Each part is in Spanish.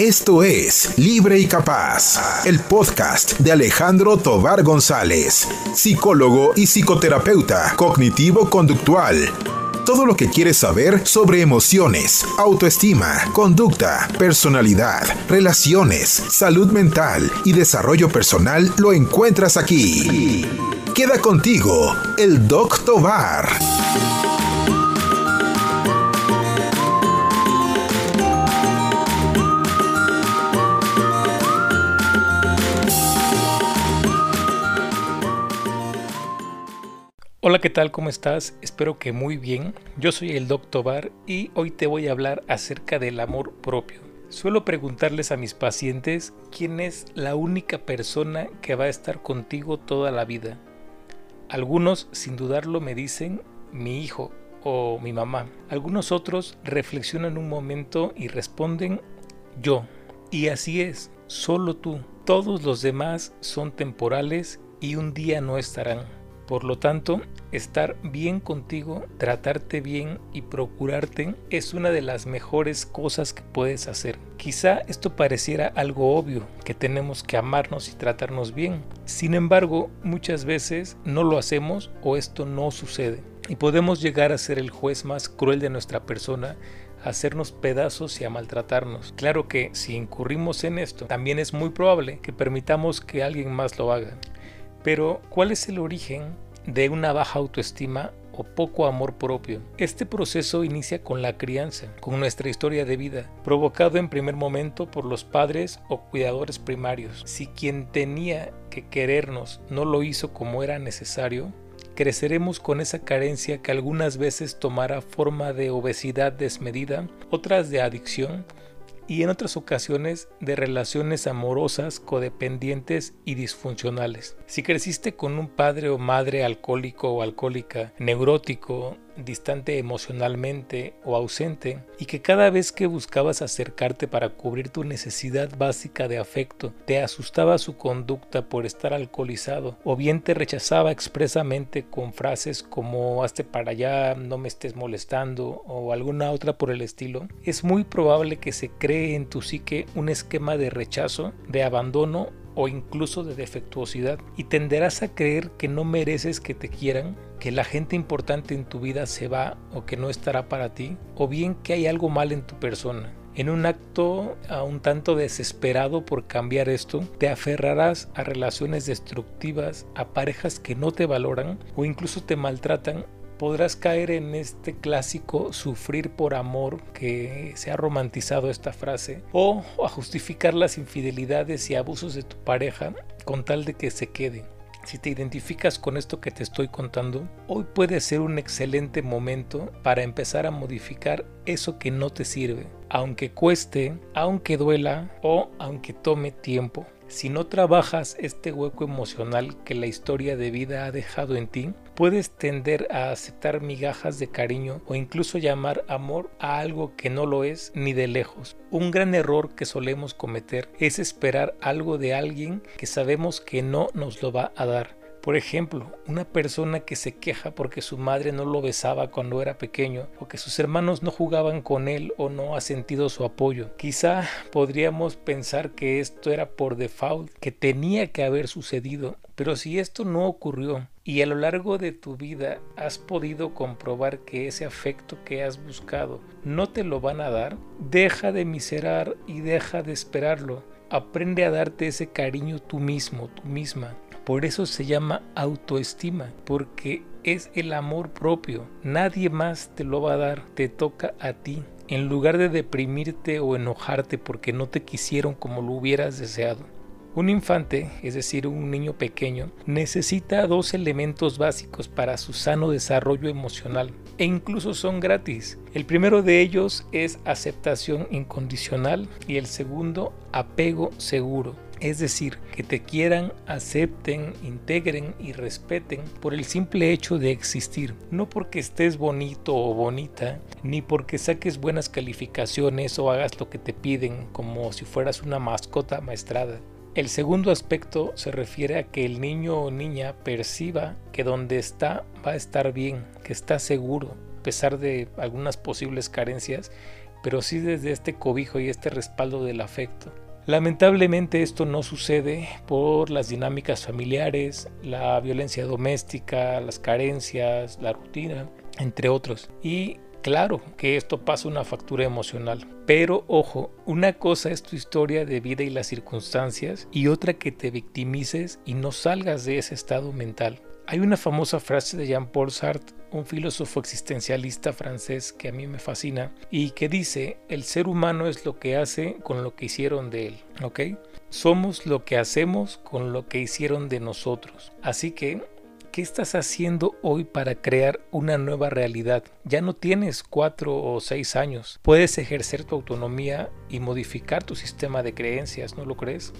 Esto es Libre y Capaz, el podcast de Alejandro Tobar González, psicólogo y psicoterapeuta cognitivo-conductual. Todo lo que quieres saber sobre emociones, autoestima, conducta, personalidad, relaciones, salud mental y desarrollo personal lo encuentras aquí. Queda contigo, el Doc Tobar. Hola, ¿qué tal? ¿Cómo estás? Espero que muy bien. Yo soy el Dr. Bar y hoy te voy a hablar acerca del amor propio. Suelo preguntarles a mis pacientes quién es la única persona que va a estar contigo toda la vida. Algunos, sin dudarlo, me dicen mi hijo o mi mamá. Algunos otros reflexionan un momento y responden yo. Y así es, solo tú. Todos los demás son temporales y un día no estarán. Por lo tanto, estar bien contigo, tratarte bien y procurarte es una de las mejores cosas que puedes hacer. Quizá esto pareciera algo obvio, que tenemos que amarnos y tratarnos bien. Sin embargo, muchas veces no lo hacemos o esto no sucede. Y podemos llegar a ser el juez más cruel de nuestra persona a hacernos pedazos y a maltratarnos. Claro que si incurrimos en esto, también es muy probable que permitamos que alguien más lo haga. Pero, ¿cuál es el origen de una baja autoestima o poco amor propio? Este proceso inicia con la crianza, con nuestra historia de vida, provocado en primer momento por los padres o cuidadores primarios. Si quien tenía que querernos no lo hizo como era necesario, creceremos con esa carencia que algunas veces tomará forma de obesidad desmedida, otras de adicción y en otras ocasiones de relaciones amorosas, codependientes y disfuncionales. Si creciste con un padre o madre alcohólico o alcohólica, neurótico, distante emocionalmente o ausente y que cada vez que buscabas acercarte para cubrir tu necesidad básica de afecto te asustaba su conducta por estar alcoholizado o bien te rechazaba expresamente con frases como hazte para allá, no me estés molestando o alguna otra por el estilo, es muy probable que se cree en tu psique un esquema de rechazo, de abandono o incluso de defectuosidad y tenderás a creer que no mereces que te quieran, que la gente importante en tu vida se va o que no estará para ti, o bien que hay algo mal en tu persona. En un acto a un tanto desesperado por cambiar esto, te aferrarás a relaciones destructivas, a parejas que no te valoran o incluso te maltratan podrás caer en este clásico sufrir por amor que se ha romantizado esta frase o a justificar las infidelidades y abusos de tu pareja con tal de que se quede. Si te identificas con esto que te estoy contando, hoy puede ser un excelente momento para empezar a modificar eso que no te sirve, aunque cueste, aunque duela o aunque tome tiempo. Si no trabajas este hueco emocional que la historia de vida ha dejado en ti, puedes tender a aceptar migajas de cariño o incluso llamar amor a algo que no lo es ni de lejos. Un gran error que solemos cometer es esperar algo de alguien que sabemos que no nos lo va a dar. Por ejemplo, una persona que se queja porque su madre no lo besaba cuando era pequeño o que sus hermanos no jugaban con él o no ha sentido su apoyo. Quizá podríamos pensar que esto era por default, que tenía que haber sucedido, pero si esto no ocurrió y a lo largo de tu vida has podido comprobar que ese afecto que has buscado no te lo van a dar, deja de miserar y deja de esperarlo. Aprende a darte ese cariño tú mismo, tú misma. Por eso se llama autoestima, porque es el amor propio. Nadie más te lo va a dar, te toca a ti. En lugar de deprimirte o enojarte porque no te quisieron como lo hubieras deseado. Un infante, es decir, un niño pequeño, necesita dos elementos básicos para su sano desarrollo emocional e incluso son gratis. El primero de ellos es aceptación incondicional y el segundo apego seguro. Es decir, que te quieran, acepten, integren y respeten por el simple hecho de existir. No porque estés bonito o bonita, ni porque saques buenas calificaciones o hagas lo que te piden como si fueras una mascota maestrada. El segundo aspecto se refiere a que el niño o niña perciba que donde está va a estar bien, que está seguro, a pesar de algunas posibles carencias, pero sí desde este cobijo y este respaldo del afecto. Lamentablemente esto no sucede por las dinámicas familiares, la violencia doméstica, las carencias, la rutina, entre otros. Y claro que esto pasa una factura emocional. Pero ojo, una cosa es tu historia de vida y las circunstancias y otra que te victimices y no salgas de ese estado mental. Hay una famosa frase de Jean-Paul Sartre, un filósofo existencialista francés que a mí me fascina y que dice, el ser humano es lo que hace con lo que hicieron de él, ¿ok? Somos lo que hacemos con lo que hicieron de nosotros. Así que ¿Qué estás haciendo hoy para crear una nueva realidad? Ya no tienes cuatro o seis años. Puedes ejercer tu autonomía y modificar tu sistema de creencias, ¿no lo crees?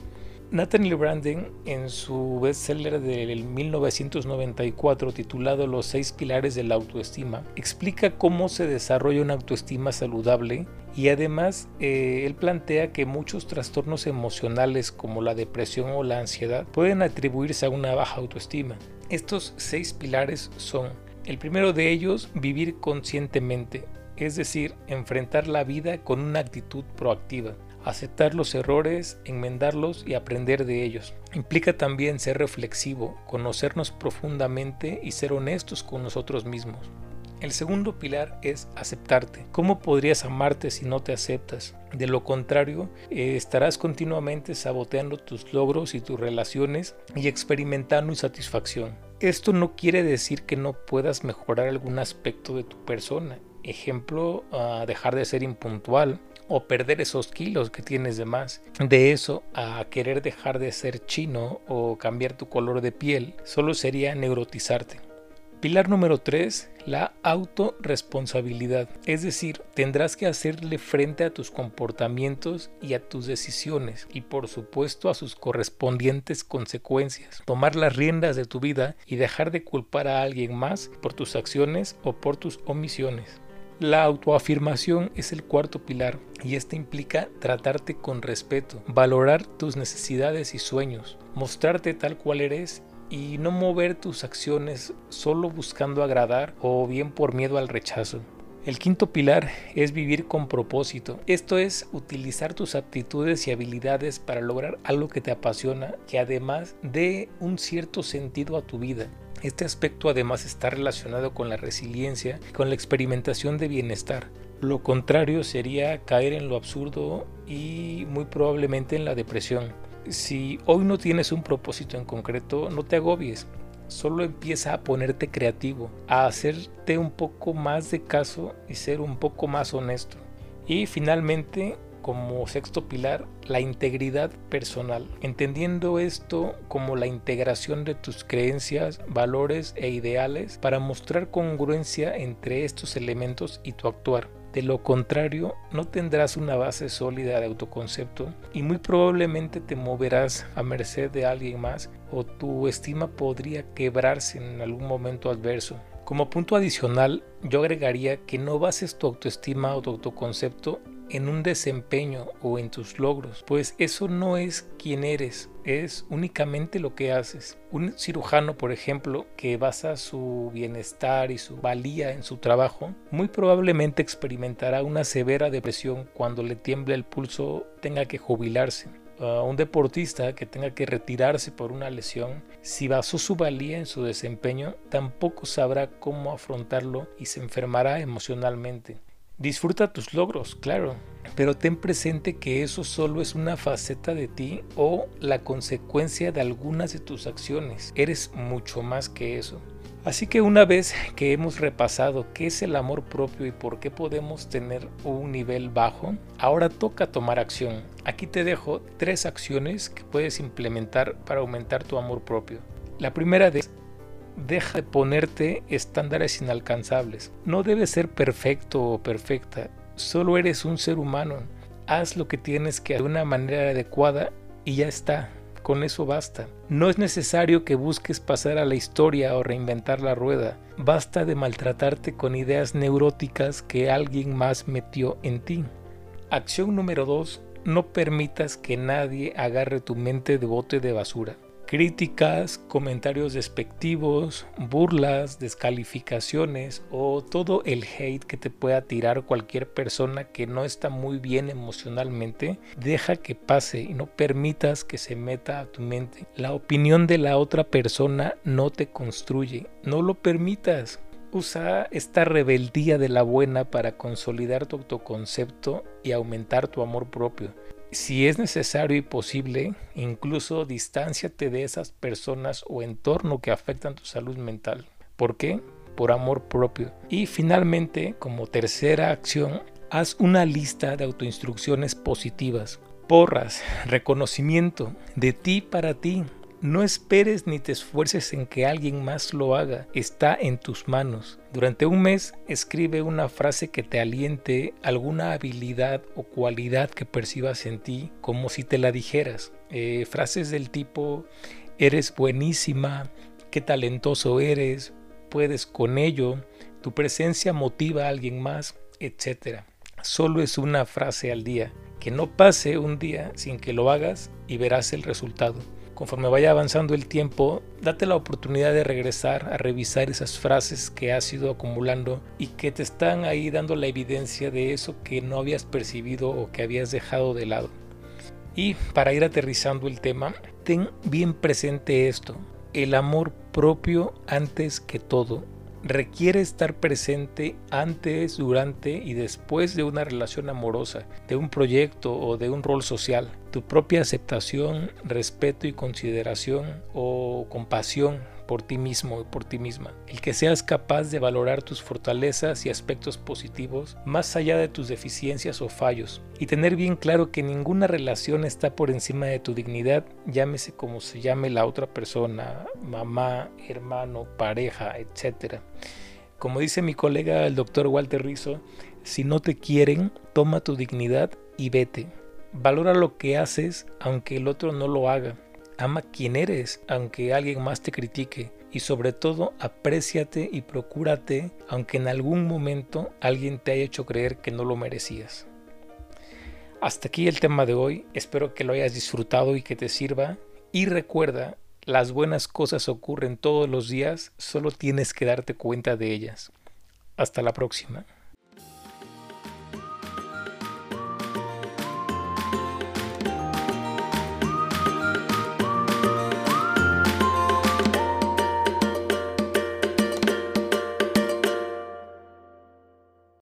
Nathaniel Branden, en su bestseller del 1994 titulado Los seis pilares de la autoestima, explica cómo se desarrolla una autoestima saludable y además eh, él plantea que muchos trastornos emocionales como la depresión o la ansiedad pueden atribuirse a una baja autoestima. Estos seis pilares son, el primero de ellos, vivir conscientemente, es decir, enfrentar la vida con una actitud proactiva, aceptar los errores, enmendarlos y aprender de ellos. Implica también ser reflexivo, conocernos profundamente y ser honestos con nosotros mismos. El segundo pilar es aceptarte. ¿Cómo podrías amarte si no te aceptas? De lo contrario, eh, estarás continuamente saboteando tus logros y tus relaciones y experimentando insatisfacción. Esto no quiere decir que no puedas mejorar algún aspecto de tu persona. Ejemplo, dejar de ser impuntual o perder esos kilos que tienes de más. De eso a querer dejar de ser chino o cambiar tu color de piel, solo sería neurotizarte. Pilar número 3, la autorresponsabilidad. Es decir, tendrás que hacerle frente a tus comportamientos y a tus decisiones y por supuesto a sus correspondientes consecuencias. Tomar las riendas de tu vida y dejar de culpar a alguien más por tus acciones o por tus omisiones. La autoafirmación es el cuarto pilar y este implica tratarte con respeto, valorar tus necesidades y sueños, mostrarte tal cual eres y no mover tus acciones solo buscando agradar o bien por miedo al rechazo. El quinto pilar es vivir con propósito. Esto es utilizar tus aptitudes y habilidades para lograr algo que te apasiona, que además dé un cierto sentido a tu vida. Este aspecto además está relacionado con la resiliencia, con la experimentación de bienestar. Lo contrario sería caer en lo absurdo y muy probablemente en la depresión. Si hoy no tienes un propósito en concreto, no te agobies. Solo empieza a ponerte creativo, a hacerte un poco más de caso y ser un poco más honesto. Y finalmente, como sexto pilar, la integridad personal, entendiendo esto como la integración de tus creencias, valores e ideales para mostrar congruencia entre estos elementos y tu actuar. De lo contrario, no tendrás una base sólida de autoconcepto y muy probablemente te moverás a merced de alguien más o tu estima podría quebrarse en algún momento adverso. Como punto adicional, yo agregaría que no bases tu autoestima o tu autoconcepto en un desempeño o en tus logros, pues eso no es quien eres, es únicamente lo que haces. Un cirujano, por ejemplo, que basa su bienestar y su valía en su trabajo, muy probablemente experimentará una severa depresión cuando le tiemble el pulso, tenga que jubilarse. un deportista que tenga que retirarse por una lesión, si basó su valía en su desempeño, tampoco sabrá cómo afrontarlo y se enfermará emocionalmente. Disfruta tus logros, claro, pero ten presente que eso solo es una faceta de ti o la consecuencia de algunas de tus acciones. Eres mucho más que eso. Así que una vez que hemos repasado qué es el amor propio y por qué podemos tener un nivel bajo, ahora toca tomar acción. Aquí te dejo tres acciones que puedes implementar para aumentar tu amor propio. La primera es deja de ponerte estándares inalcanzables. No debes ser perfecto o perfecta, solo eres un ser humano. Haz lo que tienes que hacer de una manera adecuada y ya está. Con eso basta. No es necesario que busques pasar a la historia o reinventar la rueda. Basta de maltratarte con ideas neuróticas que alguien más metió en ti. Acción número 2. No permitas que nadie agarre tu mente de bote de basura. Críticas, comentarios despectivos, burlas, descalificaciones o todo el hate que te pueda tirar cualquier persona que no está muy bien emocionalmente, deja que pase y no permitas que se meta a tu mente. La opinión de la otra persona no te construye, no lo permitas. Usa esta rebeldía de la buena para consolidar tu autoconcepto y aumentar tu amor propio si es necesario y posible, incluso distánciate de esas personas o entorno que afectan tu salud mental. ¿Por qué? Por amor propio. Y finalmente, como tercera acción, haz una lista de autoinstrucciones positivas. Porras, reconocimiento de ti para ti, no esperes ni te esfuerces en que alguien más lo haga, está en tus manos. Durante un mes escribe una frase que te aliente alguna habilidad o cualidad que percibas en ti como si te la dijeras. Eh, frases del tipo, eres buenísima, qué talentoso eres, puedes con ello, tu presencia motiva a alguien más, etc. Solo es una frase al día. Que no pase un día sin que lo hagas y verás el resultado conforme vaya avanzando el tiempo, date la oportunidad de regresar a revisar esas frases que has ido acumulando y que te están ahí dando la evidencia de eso que no habías percibido o que habías dejado de lado. Y para ir aterrizando el tema, ten bien presente esto, el amor propio antes que todo requiere estar presente antes, durante y después de una relación amorosa, de un proyecto o de un rol social. Tu propia aceptación, respeto y consideración o compasión por ti mismo y por ti misma. El que seas capaz de valorar tus fortalezas y aspectos positivos más allá de tus deficiencias o fallos. Y tener bien claro que ninguna relación está por encima de tu dignidad, llámese como se llame la otra persona, mamá, hermano, pareja, etc. Como dice mi colega el doctor Walter Rizzo, si no te quieren, toma tu dignidad y vete. Valora lo que haces aunque el otro no lo haga. Ama quien eres, aunque alguien más te critique. Y sobre todo, apréciate y procúrate, aunque en algún momento alguien te haya hecho creer que no lo merecías. Hasta aquí el tema de hoy. Espero que lo hayas disfrutado y que te sirva. Y recuerda, las buenas cosas ocurren todos los días, solo tienes que darte cuenta de ellas. Hasta la próxima.